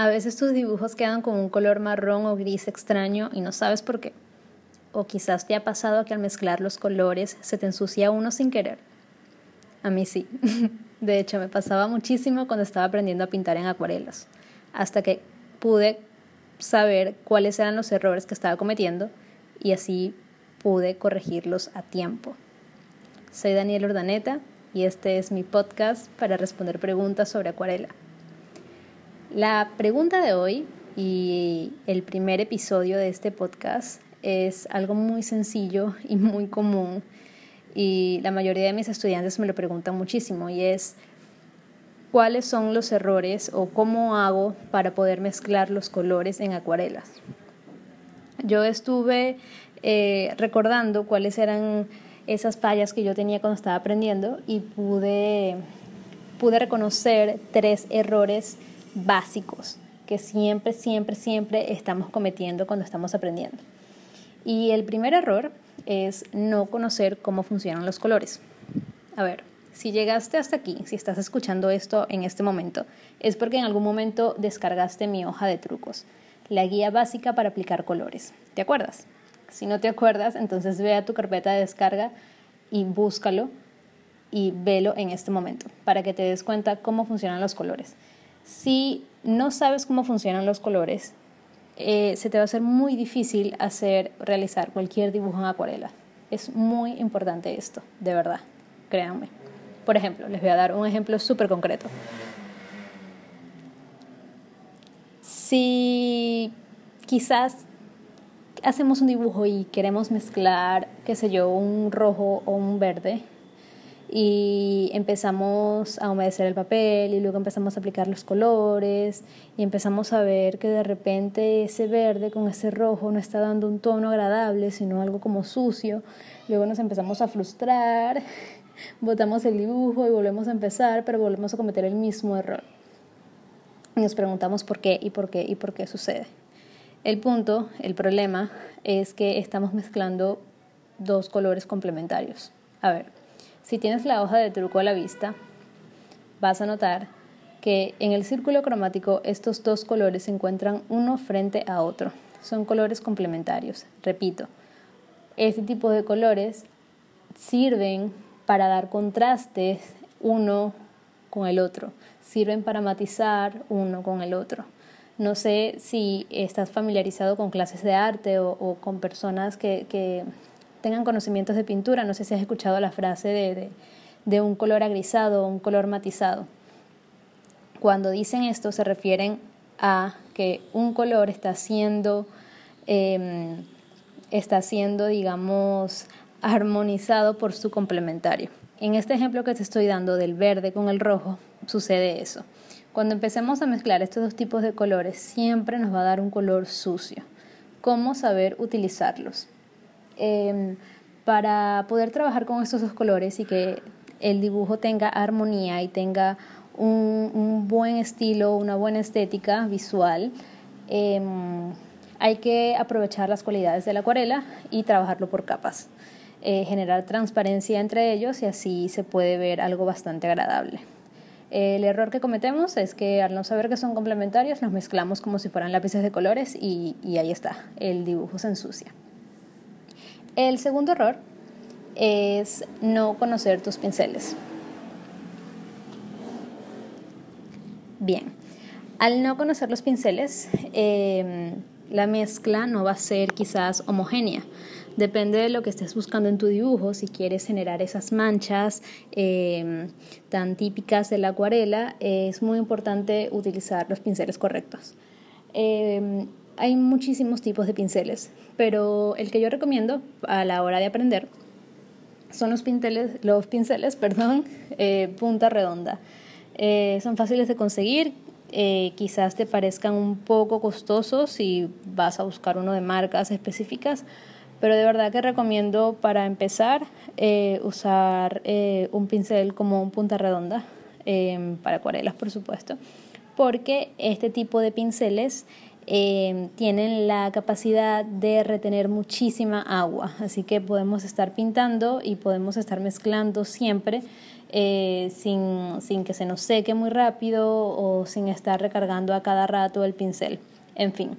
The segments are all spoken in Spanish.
A veces tus dibujos quedan con un color marrón o gris extraño y no sabes por qué. O quizás te ha pasado que al mezclar los colores se te ensucia uno sin querer. A mí sí. De hecho, me pasaba muchísimo cuando estaba aprendiendo a pintar en acuarelas, hasta que pude saber cuáles eran los errores que estaba cometiendo y así pude corregirlos a tiempo. Soy Daniel Ordaneta y este es mi podcast para responder preguntas sobre acuarela. La pregunta de hoy y el primer episodio de este podcast es algo muy sencillo y muy común y la mayoría de mis estudiantes me lo preguntan muchísimo y es cuáles son los errores o cómo hago para poder mezclar los colores en acuarelas. Yo estuve eh, recordando cuáles eran esas fallas que yo tenía cuando estaba aprendiendo y pude, pude reconocer tres errores básicos que siempre, siempre, siempre estamos cometiendo cuando estamos aprendiendo. Y el primer error es no conocer cómo funcionan los colores. A ver, si llegaste hasta aquí, si estás escuchando esto en este momento, es porque en algún momento descargaste mi hoja de trucos, la guía básica para aplicar colores. ¿Te acuerdas? Si no te acuerdas, entonces ve a tu carpeta de descarga y búscalo y velo en este momento para que te des cuenta cómo funcionan los colores. Si no sabes cómo funcionan los colores, eh, se te va a hacer muy difícil hacer, realizar cualquier dibujo en acuarela. Es muy importante esto, de verdad, créanme. Por ejemplo, les voy a dar un ejemplo súper concreto. Si quizás hacemos un dibujo y queremos mezclar, qué sé yo, un rojo o un verde, y empezamos a humedecer el papel y luego empezamos a aplicar los colores y empezamos a ver que de repente ese verde con ese rojo no está dando un tono agradable, sino algo como sucio. Luego nos empezamos a frustrar, botamos el dibujo y volvemos a empezar, pero volvemos a cometer el mismo error. Y nos preguntamos por qué y por qué y por qué sucede. El punto, el problema, es que estamos mezclando dos colores complementarios. A ver, si tienes la hoja de truco a la vista, vas a notar que en el círculo cromático estos dos colores se encuentran uno frente a otro. Son colores complementarios. Repito, este tipo de colores sirven para dar contrastes uno con el otro, sirven para matizar uno con el otro. No sé si estás familiarizado con clases de arte o, con personas que, que tengan conocimientos de pintura. No sé si has escuchado la frase de, de, un color agrisado o un color matizado. Cuando dicen esto se refieren a que un color está siendo, em, está siendo, digamos, armonizado por su complementario. En este ejemplo que te estoy dando del verde con el rojo, sucede eso. Cuando empecemos a mezclar estos dos tipos de colores, siempre nos va a dar un color sucio. ¿Cómo saber utilizarlos? Em, para poder trabajar con estos dos colores y que el dibujo tenga armonía y tenga un, buen estilo, una buena estética visual, em, hay que aprovechar las cualidades de la acuarela y trabajarlo por capas. Eh, generar transparencia entre ellos y así se puede ver algo bastante agradable. El error que cometemos es que al no saber que son complementarios nos mezclamos como si fueran lápices de colores y ahí está, el dibujo se ensucia. El segundo error es no conocer tus pinceles. Bien, al no conocer los pinceles, em, la mezcla no va a ser quizás homogénea. Depende de lo que estés buscando en tu dibujo, si quieres generar esas manchas em, tan típicas de la acuarela, es muy importante utilizar los pinceles correctos. Em, hay muchísimos tipos de pinceles, pero el que yo recomiendo a la hora de aprender son los pinceles, los pinceles perdón, eh, punta redonda. Eh, son fáciles de conseguir, eh, quizás te parezcan un poco costosos si vas a buscar uno de marcas específicas, pero de verdad que recomiendo para empezar usar un pincel como un punta redonda, para acuarelas por supuesto, porque este tipo de pinceles Em, tienen la capacidad de retener muchísima agua, así que podemos estar pintando y podemos estar mezclando siempre eh, sin, sin que se nos seque muy rápido o sin estar recargando a cada rato el pincel. En fin.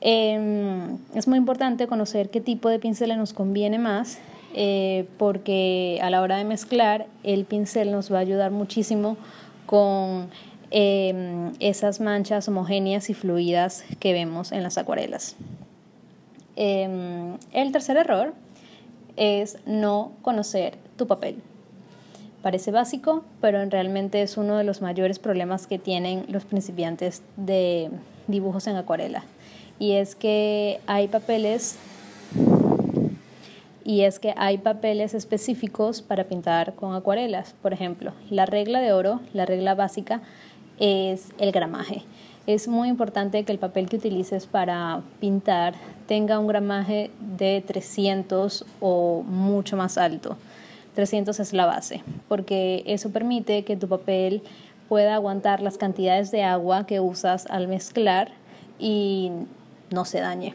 Em, es muy importante conocer qué tipo de pincel nos conviene más eh, porque a la hora de mezclar el pincel nos va a ayudar muchísimo con em, esas manchas homogéneas y fluidas que vemos en las acuarelas. Em, el tercer error es no conocer tu papel. Parece básico, pero realmente es uno de los mayores problemas que tienen los principiantes de dibujos en acuarela y es que hay papeles y es que hay papeles específicos para pintar con acuarelas. Por ejemplo, la regla de oro, la regla básica, es el gramaje. Es muy importante que el papel que utilices para pintar tenga un gramaje de 300 o mucho más alto. 300 es la base, porque eso permite que tu papel pueda aguantar las cantidades de agua que usas al mezclar y no se dañe.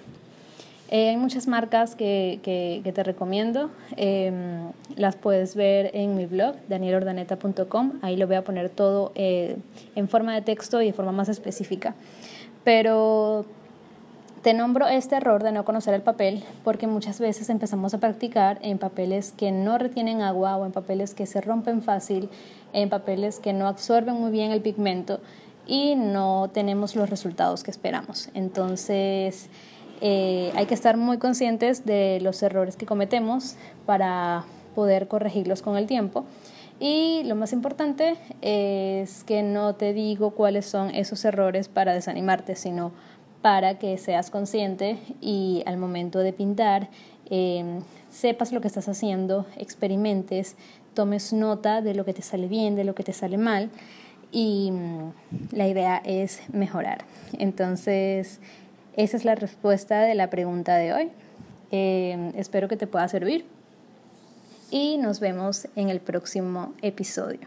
Eh, hay muchas marcas que, que, te recomiendo. Em, las puedes ver en mi blog, danielordaneta.com. Ahí lo voy a poner todo eh, en forma de texto y de forma más específica. Pero te nombro este error de no conocer el papel porque muchas veces empezamos a practicar en papeles que no retienen agua o en papeles que se rompen fácil, en papeles que no absorben muy bien el pigmento y no tenemos los resultados que esperamos. Entonces, eh, hay que estar muy conscientes de los errores que cometemos para poder corregirlos con el tiempo. Y lo más importante es que no te digo cuáles son esos errores para desanimarte, sino para que seas consciente y al momento de pintar em, sepas lo que estás haciendo, experimentes, tomes nota de lo que te sale bien, de lo que te sale mal y mm, la idea es mejorar. Entonces, esa es la respuesta de la pregunta de hoy. Eh, espero que te pueda servir y nos vemos en el próximo episodio.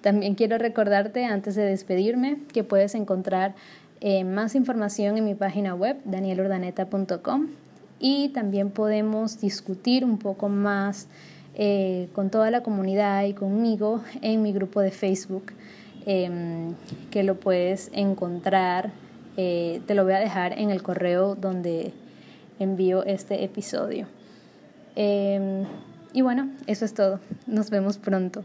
También quiero recordarte antes de despedirme que puedes encontrar eh, más información en mi página web danielordaneta.com y también podemos discutir un poco más eh, con toda la comunidad y conmigo en mi grupo de Facebook, em, que lo puedes encontrar, eh, te lo voy a dejar en el correo donde envío este episodio. Em, y bueno, eso es todo. Nos vemos pronto.